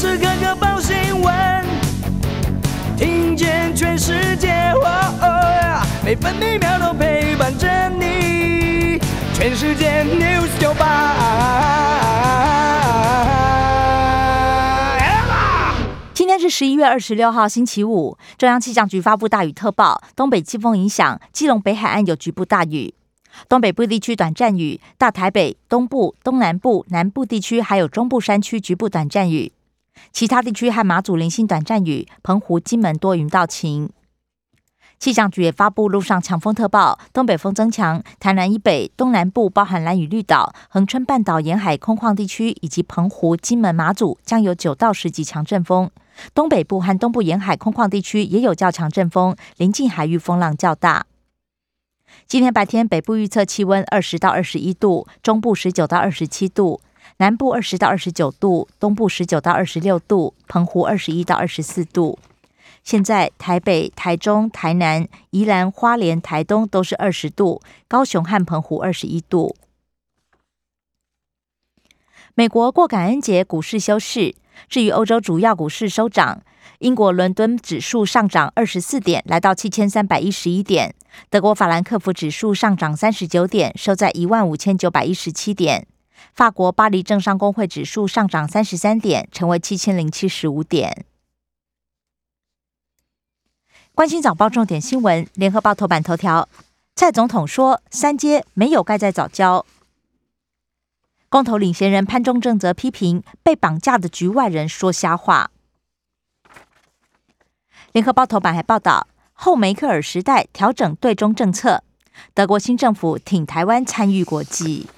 时刻刻报新闻，听见全世界，每分每秒都陪伴着你。全世界 news 九八。今天是十一月二十六号，星期五。中央气象局发布大雨特报，东北季风影响，基隆北海岸有局部大雨。东北部地区短暂雨，大台北、东部、东南部、南部地区还有中部山区局部短暂雨，其他地区和马祖零星短暂雨，澎湖、金门多云到晴。气象局也发布陆上强风特报，东北风增强，台南以北、东南部包含蓝屿绿岛、恒春半岛沿海空旷地区以及澎湖、金门、马祖将有九到十级强阵风，东北部和东部沿海空旷地区也有较强阵风，临近海域风浪较大。今天白天，北部预测气温二十到二十一度，中部十九到二十七度，南部二十到二十九度，东部十九到二十六度，澎湖二十一到二十四度。现在台北、台中、台南、宜兰花莲、台东都是二十度，高雄和澎湖二十一度。美国过感恩节，股市休市。至于欧洲主要股市收涨。英国伦敦指数上涨二十四点，来到七千三百一十一点。德国法兰克福指数上涨三十九点，收在一万五千九百一十七点。法国巴黎政商工会指数上涨三十三点，成为七千零七十五点。关心早报重点新闻，联合报头版头条：蔡总统说三阶没有盖在早教。公投领衔人潘忠正则批评被绑架的局外人说瞎话。联合报头版还报道，后梅克尔时代调整对中政策，德国新政府挺台湾参与国际。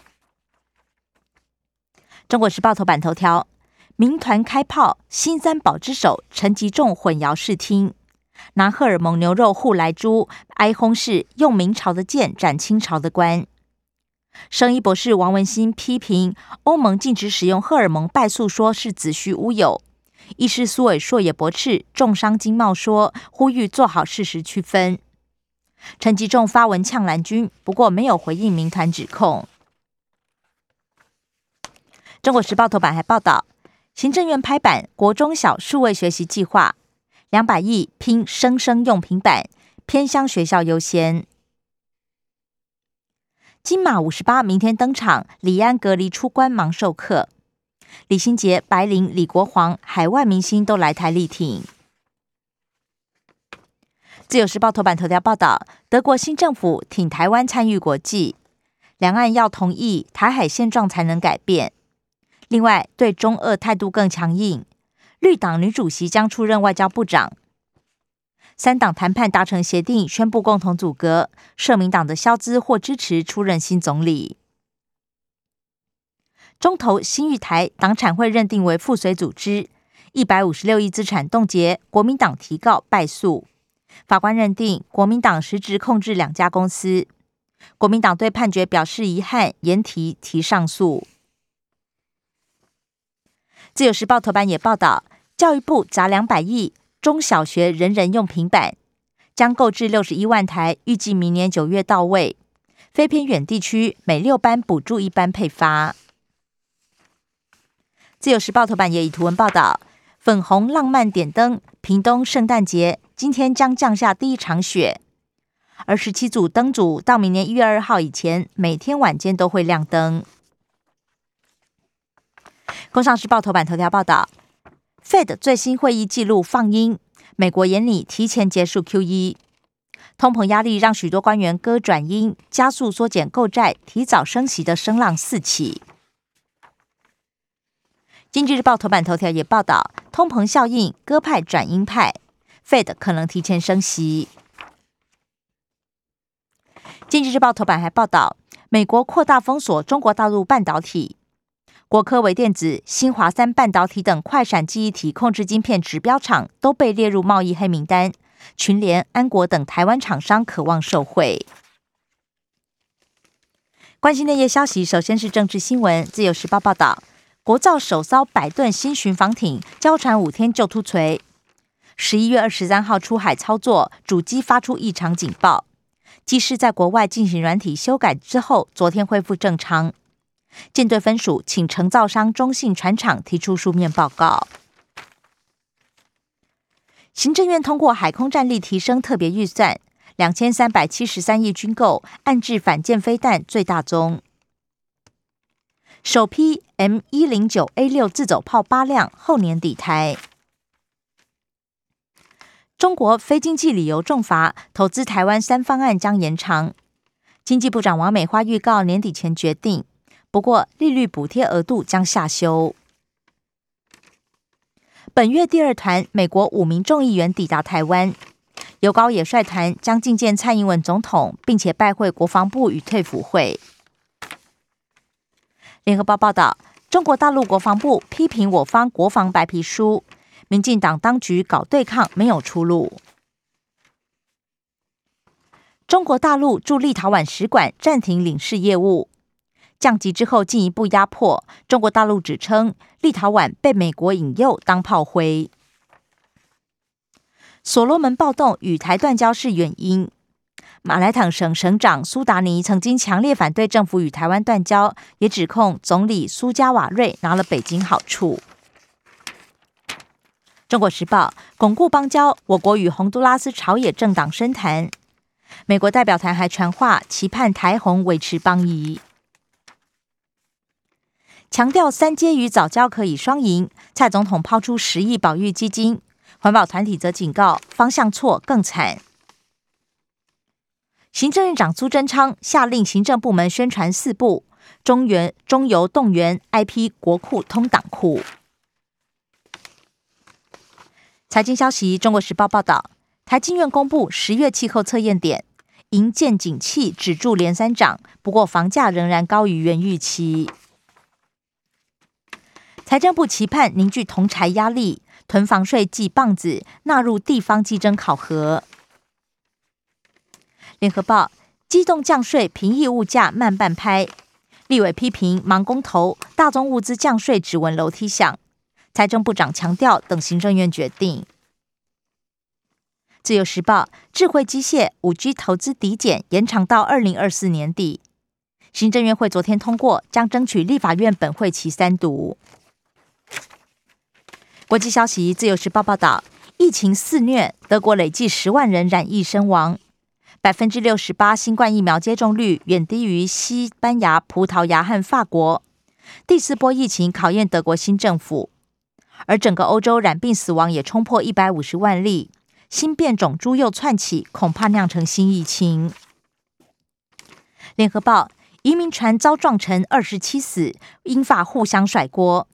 中国时报头版头条：民团开炮，新三宝之首陈吉仲混淆视听，拿荷尔蒙牛肉护来猪，哀轰是用明朝的剑斩清朝的官。生医博士王文新批评欧盟禁止使用荷尔蒙败诉，说是子虚乌有。医师苏伟硕也驳斥重伤经贸说，呼吁做好事实区分。陈吉仲发文呛蓝军，不过没有回应民团指控。中国时报头版还报道，行政院拍板国中小数位学习计划，两百亿拼生生用平板，偏乡学校优先。金马五十八明天登场，李安隔离出关忙授课。李心洁、白灵、李国煌，海外明星都来台力挺。自由时报头版头条报道：德国新政府挺台湾参与国际，两岸要同意台海现状才能改变。另外，对中俄态度更强硬，绿党女主席将出任外交部长。三党谈判达成协定，宣布共同组阁。社民党的肖兹或支持出任新总理。中投新玉台党产会认定为附随组织，一百五十六亿资产冻结，国民党提告败诉。法官认定国民党实质控制两家公司，国民党对判决表示遗憾，延提提上诉。自由时报头版也报道，教育部砸两百亿，中小学人人用平板，将购置六十一万台，预计明年九月到位。非偏远地区每六班补助一班配发。自由时报头版也以图文报道：粉红浪漫点灯，屏东圣诞节今天将降下第一场雪，而十七组灯组到明年一月二号以前，每天晚间都会亮灯。工商时报头版头条报道：Fed 最新会议记录放鹰，美国眼里提前结束 Q E，通膨压力让许多官员割转鹰，加速缩减购债，提早升息的声浪四起。经济日报头版头条也报道，通膨效应，鸽派转鹰派，Fed 可能提前升息。经济日报头版还报道，美国扩大封锁中国大陆半导体，国科微电子、新华三半导体等快闪记忆体控制晶片指标厂都被列入贸易黑名单，群联、安国等台湾厂商渴望受惠。关心内页消息，首先是政治新闻，自由时报报道。国造首艘百吨新巡防艇交船五天就突锤，十一月二十三号出海操作，主机发出异常警报。机师在国外进行软体修改之后，昨天恢复正常。舰队分署请承造商中信船厂提出书面报告。行政院通过海空战力提升特别预算两千三百七十三亿军购，暗制反舰飞弹最大宗。首批 M 一零九 A 六自走炮八辆，后年底台。中国非经济理由重罚投资台湾三方案将延长。经济部长王美花预告年底前决定，不过利率补贴额度将下修。本月第二团美国五名众议员抵达台湾，由高野率团将觐见蔡英文总统，并且拜会国防部与退辅会。联合报报道，中国大陆国防部批评我方国防白皮书，民进党当局搞对抗没有出路。中国大陆驻立陶宛使馆暂停领事业务。降级之后，进一步压迫中国大陆，指称立陶宛被美国引诱当炮灰。所罗门暴动与台断交是原因。马来坦省省长苏达尼曾经强烈反对政府与台湾断交，也指控总理苏加瓦瑞拿了北京好处。中国时报巩固邦交，我国与洪都拉斯朝野政党深谈。美国代表团还传话，期盼台洪维持邦谊。强调三阶与早教可以双赢，蔡总统抛出十亿保育基金，环保团体则警告方向错更惨。行政院长苏贞昌下令行政部门宣传四部中原中油动员 IP 国库通党库。财经消息，中国时报报道，台经院公布十月气候测验点，银建景气止住连三涨，不过房价仍然高于原预期。财政部期盼凝聚同柴压力，囤房税即棒子纳入地方计征考核。联合报机动降税平抑物价慢半拍，立委批评盲工头，大宗物资降税只闻楼梯响。财政部长强调等行政院决定。自由时报智慧机械五 G 投资抵减延长到二零二四年底，行政院会昨天通过，将争取立法院本会期三读。国际消息，《自由时报》报道，疫情肆虐，德国累计十万人染疫身亡，百分之六十八新冠疫苗接种率远低于西班牙、葡萄牙和法国。第四波疫情考验德国新政府，而整个欧洲染病死亡也冲破一百五十万例，新变种株又窜起，恐怕酿成新疫情。联合报移民船遭撞沉，二十七死，英法互相甩锅。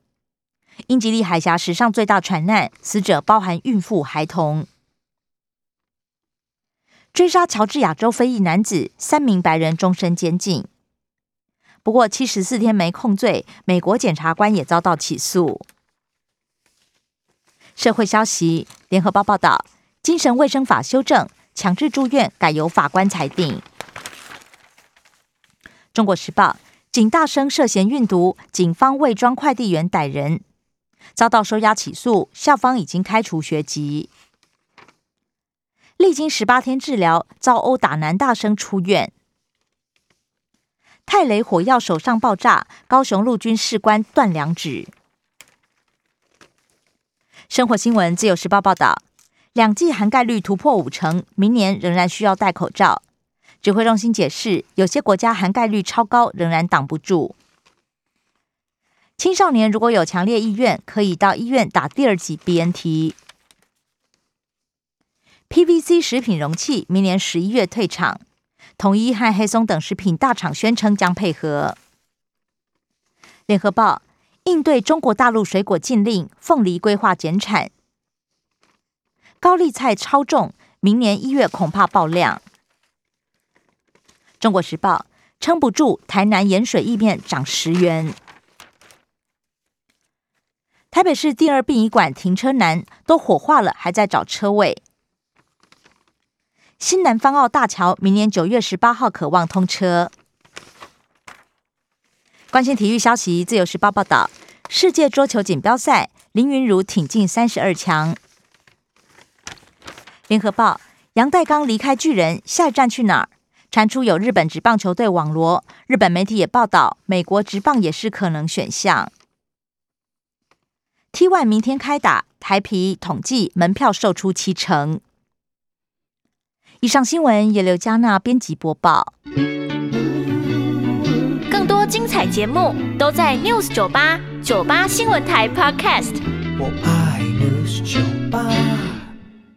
英吉利海峡史上最大船难，死者包含孕妇、孩童。追杀乔治亚州非裔男子，三名白人终身监禁。不过七十四天没控罪，美国检察官也遭到起诉。社会消息，联合报报道：精神卫生法修正，强制住院改由法官裁定。中国时报：警大生涉嫌运毒，警方伪装快递员逮人。遭到收押起诉，校方已经开除学籍。历经十八天治疗，遭殴打男大生出院。泰雷火药手上爆炸，高雄陆军士官断两指。生活新闻，自由时报报道，两剂含盖率突破五成，明年仍然需要戴口罩。指挥中心解释，有些国家含盖率超高，仍然挡不住。青少年如果有强烈意愿，可以到医院打第二剂 BNT。PVC 食品容器明年十一月退场，统一和黑松等食品大厂宣称将配合。联合报应对中国大陆水果禁令，凤梨规划减产，高丽菜超重，明年一月恐怕爆量。中国时报撑不住，台南盐水意面涨十元。台北市第二殡仪馆停车难，都火化了，还在找车位。新南方澳大桥明年九月十八号渴望通车。关心体育消息，自由时报报道：世界桌球锦标赛，林云如挺进三十二强。联合报：杨代刚离开巨人，下一站去哪儿？传出有日本职棒球队网罗，日本媒体也报道，美国职棒也是可能选项。T1 明天开打，台皮统计门票售出七成。以上新闻由刘嘉娜编辑播报。更多精彩节目都在 News 九八九八新闻台 Podcast。我爱 News 酒吧。